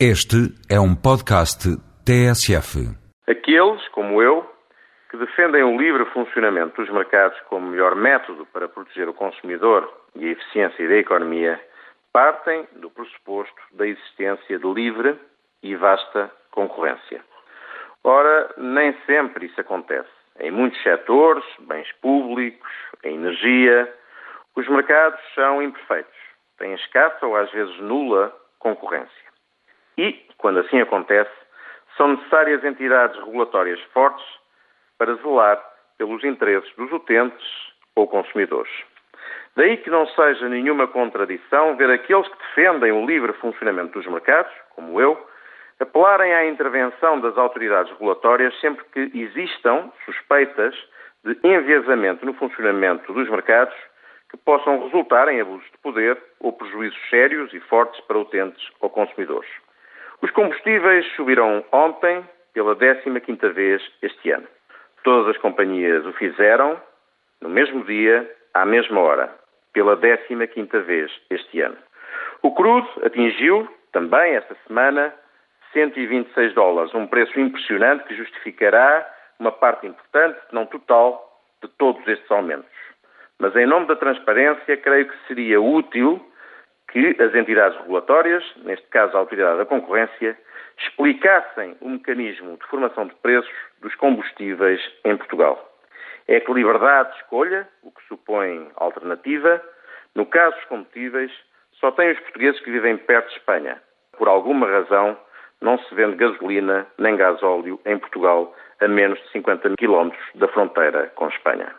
Este é um podcast TSF. Aqueles, como eu, que defendem o livre funcionamento dos mercados como melhor método para proteger o consumidor e a eficiência da economia, partem do pressuposto da existência de livre e vasta concorrência. Ora, nem sempre isso acontece. Em muitos setores, bens públicos, em energia, os mercados são imperfeitos, têm escassa ou às vezes nula concorrência. E, quando assim acontece, são necessárias entidades regulatórias fortes para zelar pelos interesses dos utentes ou consumidores. Daí que não seja nenhuma contradição ver aqueles que defendem o livre funcionamento dos mercados, como eu, apelarem à intervenção das autoridades regulatórias sempre que existam suspeitas de enviesamento no funcionamento dos mercados que possam resultar em abusos de poder ou prejuízos sérios e fortes para utentes ou consumidores. Os combustíveis subiram ontem pela 15ª vez este ano. Todas as companhias o fizeram no mesmo dia, à mesma hora, pela 15ª vez este ano. O crudo atingiu, também esta semana, 126 dólares, um preço impressionante que justificará uma parte importante, não total, de todos estes aumentos. Mas em nome da transparência, creio que seria útil que as entidades regulatórias, neste caso a Autoridade da Concorrência, explicassem o mecanismo de formação de preços dos combustíveis em Portugal. É que liberdade de escolha, o que supõe alternativa, no caso dos combustíveis, só tem os portugueses que vivem perto de Espanha. Por alguma razão, não se vende gasolina nem gasóleo em Portugal a menos de 50 quilómetros da fronteira com Espanha.